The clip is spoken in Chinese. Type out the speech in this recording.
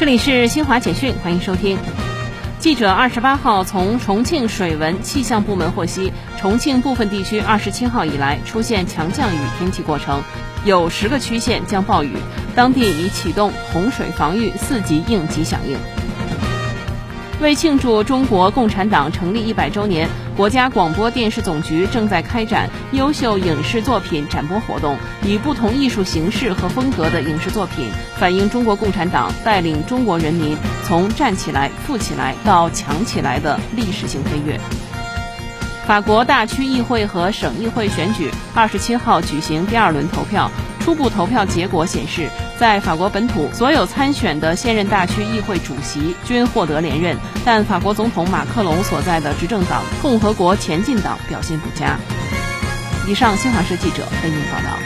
这里是新华简讯，欢迎收听。记者二十八号从重庆水文气象部门获悉，重庆部分地区二十七号以来出现强降雨天气过程，有十个区县将暴雨，当地已启动洪水防御四级应急响应。为庆祝中国共产党成立一百周年，国家广播电视总局正在开展优秀影视作品展播活动，以不同艺术形式和风格的影视作品，反映中国共产党带领中国人民从站起来、富起来到强起来的历史性飞跃。法国大区议会和省议会选举二十七号举行第二轮投票。初步投票结果显示，在法国本土，所有参选的现任大区议会主席均获得连任，但法国总统马克龙所在的执政党共和国前进党表现不佳。以上，新华社记者为您报道。